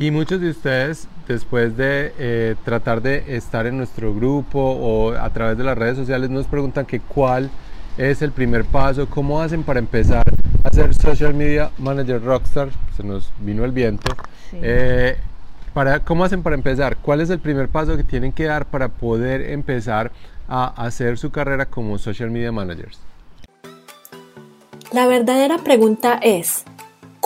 Y muchos de ustedes, después de eh, tratar de estar en nuestro grupo o a través de las redes sociales, nos preguntan que cuál es el primer paso, cómo hacen para empezar a ser social media manager rockstar, se nos vino el viento. Eh, para, ¿Cómo hacen para empezar? ¿Cuál es el primer paso que tienen que dar para poder empezar a hacer su carrera como social media managers? La verdadera pregunta es,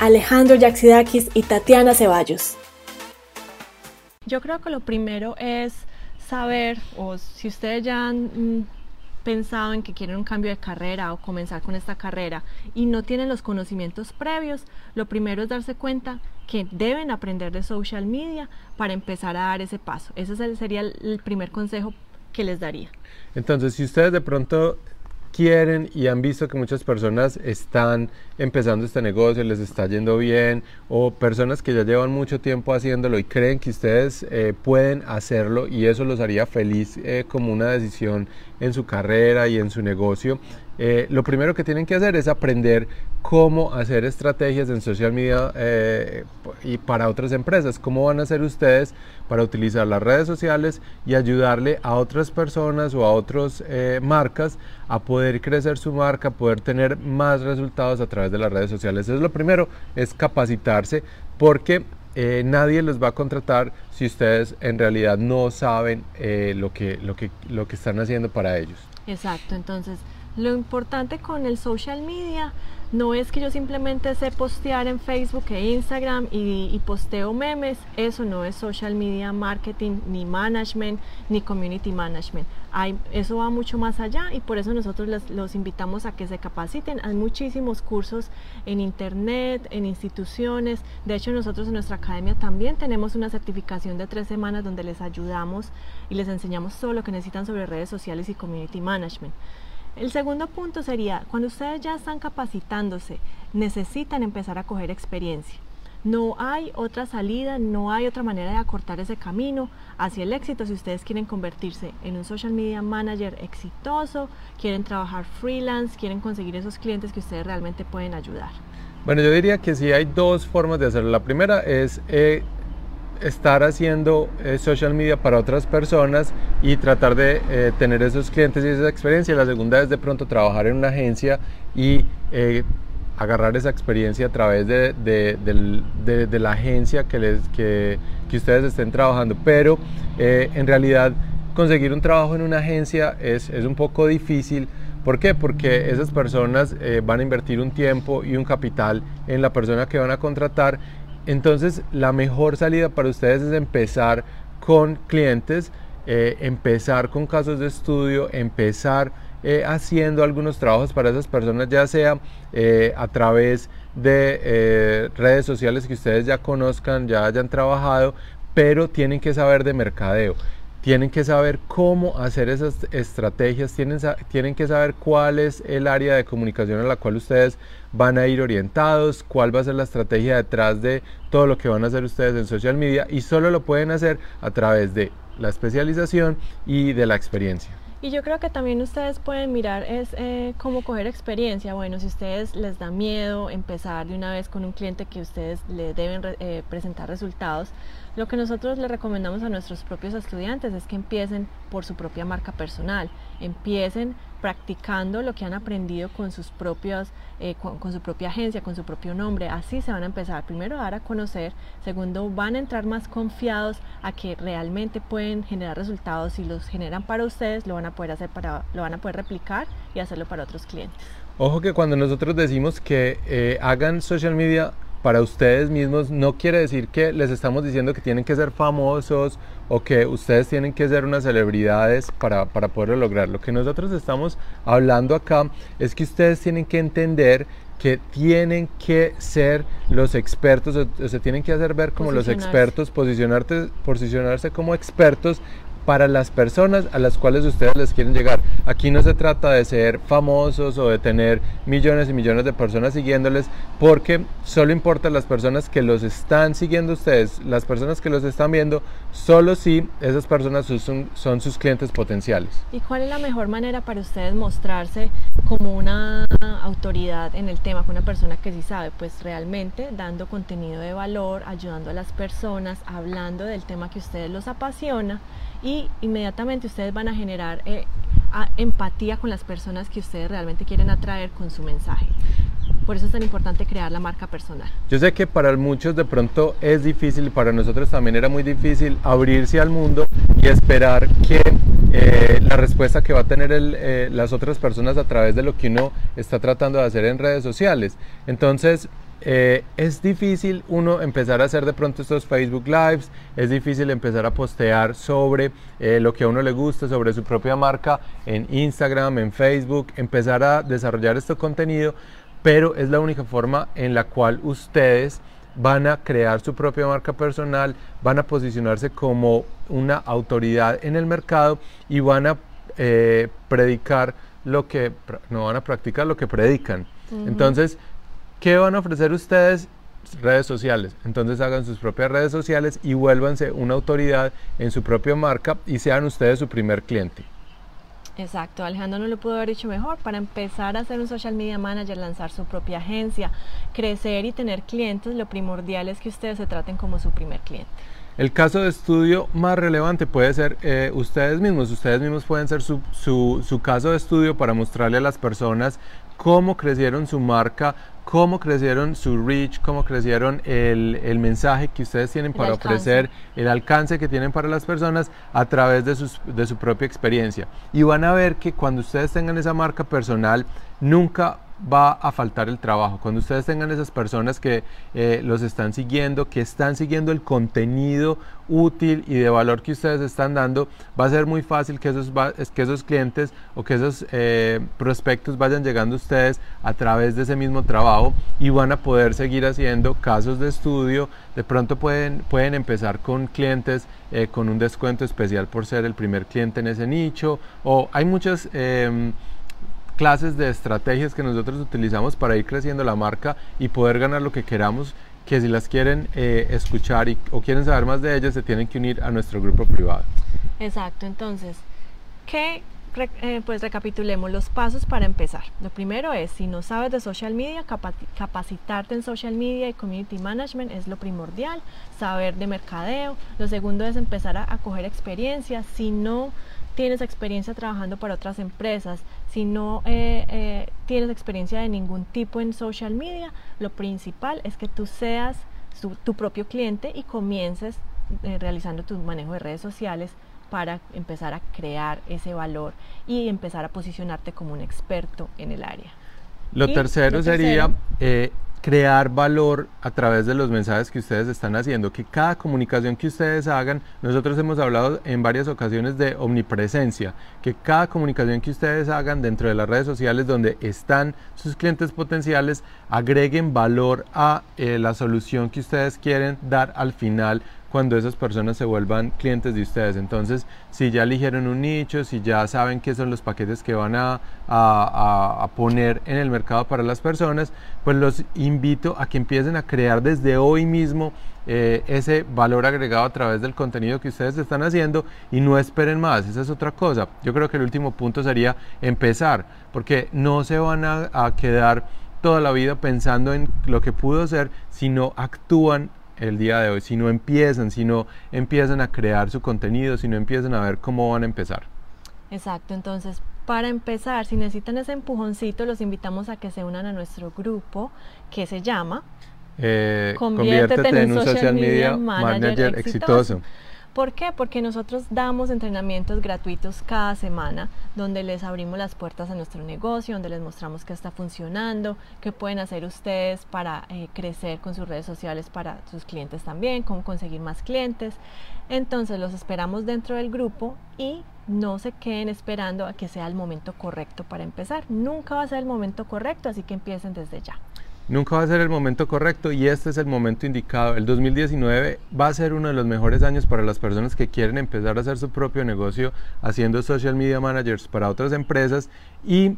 Alejandro Yaxidakis y Tatiana Ceballos. Yo creo que lo primero es saber, o si ustedes ya han mm, pensado en que quieren un cambio de carrera o comenzar con esta carrera y no tienen los conocimientos previos, lo primero es darse cuenta que deben aprender de social media para empezar a dar ese paso. Ese sería el primer consejo que les daría. Entonces, si ustedes de pronto quieren y han visto que muchas personas están empezando este negocio, les está yendo bien, o personas que ya llevan mucho tiempo haciéndolo y creen que ustedes eh, pueden hacerlo y eso los haría feliz eh, como una decisión en su carrera y en su negocio, eh, lo primero que tienen que hacer es aprender cómo hacer estrategias en social media eh, y para otras empresas, cómo van a hacer ustedes para utilizar las redes sociales y ayudarle a otras personas o a otras eh, marcas a poder crecer su marca, poder tener más resultados a través de las redes sociales. Eso es lo primero, es capacitarse porque nadie los va a contratar si ustedes en realidad no saben lo, que, lo, que, lo que están haciendo para ellos. Exacto, entonces lo importante con el social media no es que yo simplemente sé postear en Facebook e Instagram y, posteo memes, eso no es social media marketing, ni management, ni community management. Eso va mucho más allá y por eso nosotros los invitamos a que se capaciten. Hay muchísimos cursos en internet, en instituciones. De hecho, nosotros en nuestra academia también tenemos una certificación de tres semanas donde les ayudamos y les enseñamos todo lo que necesitan sobre redes sociales y community management. El segundo punto sería, cuando ustedes ya están capacitándose, necesitan empezar a coger experiencia. No hay otra salida, no hay otra manera de acortar ese camino hacia el éxito si ustedes quieren convertirse en un social media manager exitoso, quieren trabajar freelance, quieren conseguir esos clientes que ustedes realmente pueden ayudar. Bueno, yo diría que sí hay dos formas de hacerlo. La primera es eh, estar haciendo eh, social media para otras personas y tratar de eh, tener esos clientes y esa experiencia. La segunda es de pronto trabajar en una agencia y eh, agarrar esa experiencia a través de, de, la agencia que, les, que, que, ustedes estén trabajando. Pero en realidad conseguir un trabajo en una agencia es, es un poco difícil. ¿Por qué? Porque esas personas van a invertir un tiempo y un capital en la persona que van a contratar entonces, la mejor salida para ustedes es empezar con clientes, eh, empezar con casos de estudio, empezar eh, haciendo algunos trabajos para esas personas, ya sea eh, a través de redes sociales que ustedes ya conozcan, ya hayan trabajado, pero tienen que saber de mercadeo tienen que saber cómo hacer esas estrategias, tienen, tienen que saber cuál es el área de comunicación a la cual ustedes van a ir orientados, cuál va a ser la estrategia detrás de todo lo que van a hacer ustedes en social media y solo lo pueden hacer a través de la especialización y de la experiencia. Y yo creo que también ustedes pueden mirar es eh, cómo coger experiencia. Bueno, si ustedes les da miedo empezar de una vez con un cliente que ustedes le deben eh, presentar resultados, lo que nosotros le recomendamos a nuestros propios estudiantes es que empiecen por su propia marca personal, empiecen practicando lo que han aprendido con sus propios, eh, con, su propia agencia, con su propio nombre. Así se van a empezar primero a dar a conocer, segundo van a entrar más confiados a que realmente pueden generar resultados y los generan para ustedes, lo van a poder hacer para, lo van a poder replicar y hacerlo para otros clientes. Ojo que cuando nosotros decimos que eh, hagan social media para ustedes mismos no quiere decir que les estamos diciendo que tienen que ser famosos o que ustedes tienen que ser unas celebridades para, para poder lograr. Lo que nosotros estamos hablando acá es que ustedes tienen que entender que tienen que ser los expertos, o se tienen que hacer ver como los expertos, posicionarte, posicionarse como expertos para las personas a las cuales ustedes les quieren llegar. Aquí no se trata de ser famosos o de tener millones y millones de personas siguiéndoles, porque solo importan las personas que los están siguiendo ustedes, las personas que los están viendo, solo si esas personas son, son sus clientes potenciales. ¿Y cuál es la mejor manera para ustedes mostrarse como una autoridad en el tema, con una persona que sí sabe? Pues realmente dando contenido de valor, ayudando a las personas, hablando del tema que a ustedes los apasiona y inmediatamente ustedes van a generar eh, empatía con las personas que ustedes realmente quieren atraer con su mensaje. Por eso es tan importante crear la marca personal. Yo sé que para muchos de pronto es difícil, para nosotros también era muy difícil abrirse al mundo y esperar que eh, la respuesta que va a tener eh, las otras personas a través de lo que uno está tratando de hacer en redes sociales. Entonces, eh, es difícil uno empezar a hacer de pronto estos Facebook Lives, es difícil empezar a postear sobre eh, lo que a uno le gusta, sobre su propia marca en Instagram, en Facebook, empezar a desarrollar este contenido, pero es la única forma en la cual ustedes van a crear su propia marca personal, van a posicionarse como una autoridad en el mercado y van a eh, predicar lo que, no van a practicar lo que predican. Entonces, ¿Qué van a ofrecer ustedes? Redes sociales. Entonces hagan sus propias redes sociales y vuélvanse una autoridad en su propia marca y sean ustedes su primer cliente. Exacto, Alejandro no lo pudo haber dicho mejor. Para empezar a ser un social media manager, lanzar su propia agencia, crecer y tener clientes, lo primordial es que ustedes se traten como su primer cliente. El caso de estudio más relevante puede ser eh, ustedes mismos. Ustedes mismos pueden ser su, su, su caso de estudio para mostrarle a las personas cómo crecieron su marca, cómo crecieron su reach, cómo crecieron el, el mensaje que ustedes tienen para ofrecer, el alcance que tienen para las personas a través de, sus, de su propia experiencia. Y van a ver que cuando ustedes tengan esa marca personal, nunca va a faltar el trabajo. Cuando ustedes tengan esas personas que eh, los están siguiendo, que están siguiendo el contenido útil y de valor que ustedes están dando, va a ser muy fácil que esos, que esos clientes o que esos eh, prospectos vayan llegando a ustedes a través de ese mismo trabajo y van a poder seguir haciendo casos de estudio. De pronto pueden, pueden empezar con clientes eh, con un descuento especial por ser el primer cliente en ese nicho o hay muchas em, clases de estrategias que nosotros utilizamos para ir creciendo la marca y poder ganar lo que queramos que si las quieren eh, escuchar y, o quieren saber más de ellas se tienen que unir a nuestro grupo privado. Exacto, entonces, ¿qué eh, pues recapitulemos los pasos para empezar. Lo primero es, si no sabes de social media, capacitarte en social media y community management es lo primordial, saber de mercadeo. Lo segundo es empezar a, coger experiencia. Si no tienes experiencia trabajando para otras empresas, si no eh, eh, tienes experiencia de ningún tipo en social media, lo principal es que tú seas tu propio cliente y comiences realizando tu manejo de redes sociales para empezar a crear ese valor y empezar a posicionarte como un experto en el área. Lo tercero sería eh, crear valor a través de los mensajes que ustedes están haciendo, que cada comunicación que ustedes hagan, nosotros hemos hablado en varias ocasiones de omnipresencia, que cada comunicación que ustedes hagan dentro de las redes sociales donde están sus clientes potenciales, agreguen valor a eh, la solución que ustedes quieren dar al final cuando esas personas se vuelvan clientes de ustedes. Entonces, si ya eligieron un nicho, si ya saben qué son los paquetes que van a, a, poner en el mercado para las personas, pues los invito a que empiecen a crear desde hoy mismo eh, ese valor agregado a través del contenido que ustedes están haciendo y no esperen más. Esa es otra cosa. Yo creo que el último punto sería empezar, porque no se van a, a quedar toda la vida pensando en lo que pudo ser, sino actúan el día de hoy, si no empiezan, si no empiezan a crear su contenido, si no empiezan a ver cómo van a empezar. Exacto, entonces para empezar, si necesitan ese empujoncito, los invitamos a que se unan a nuestro grupo que se llama eh, Conviértete, en un social media, manager, exitoso ¿Por qué? Porque nosotros damos entrenamientos gratuitos cada semana donde les abrimos las puertas a nuestro negocio, donde les mostramos qué está funcionando, qué pueden hacer ustedes para eh, crecer con sus redes sociales para sus clientes también, cómo conseguir más clientes. Entonces los esperamos dentro del grupo y no se queden esperando a que sea el momento correcto para empezar. Nunca va a ser el momento correcto, así que empiecen desde ya. Nunca va a ser el momento correcto y este es el momento indicado. El 2019 va a ser uno de los mejores años para las personas que quieren empezar a hacer su propio negocio haciendo social media managers para otras empresas y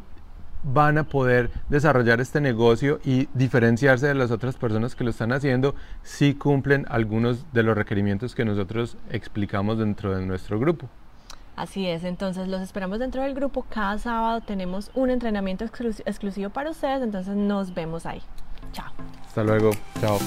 van a poder desarrollar este negocio y diferenciarse de las otras personas que lo están haciendo si cumplen algunos de los requerimientos que nosotros explicamos dentro de nuestro grupo. Así es, entonces los esperamos dentro del grupo. Cada sábado tenemos un entrenamiento exclusivo para ustedes, entonces nos vemos ahí. Chao. Hasta luego. Chao.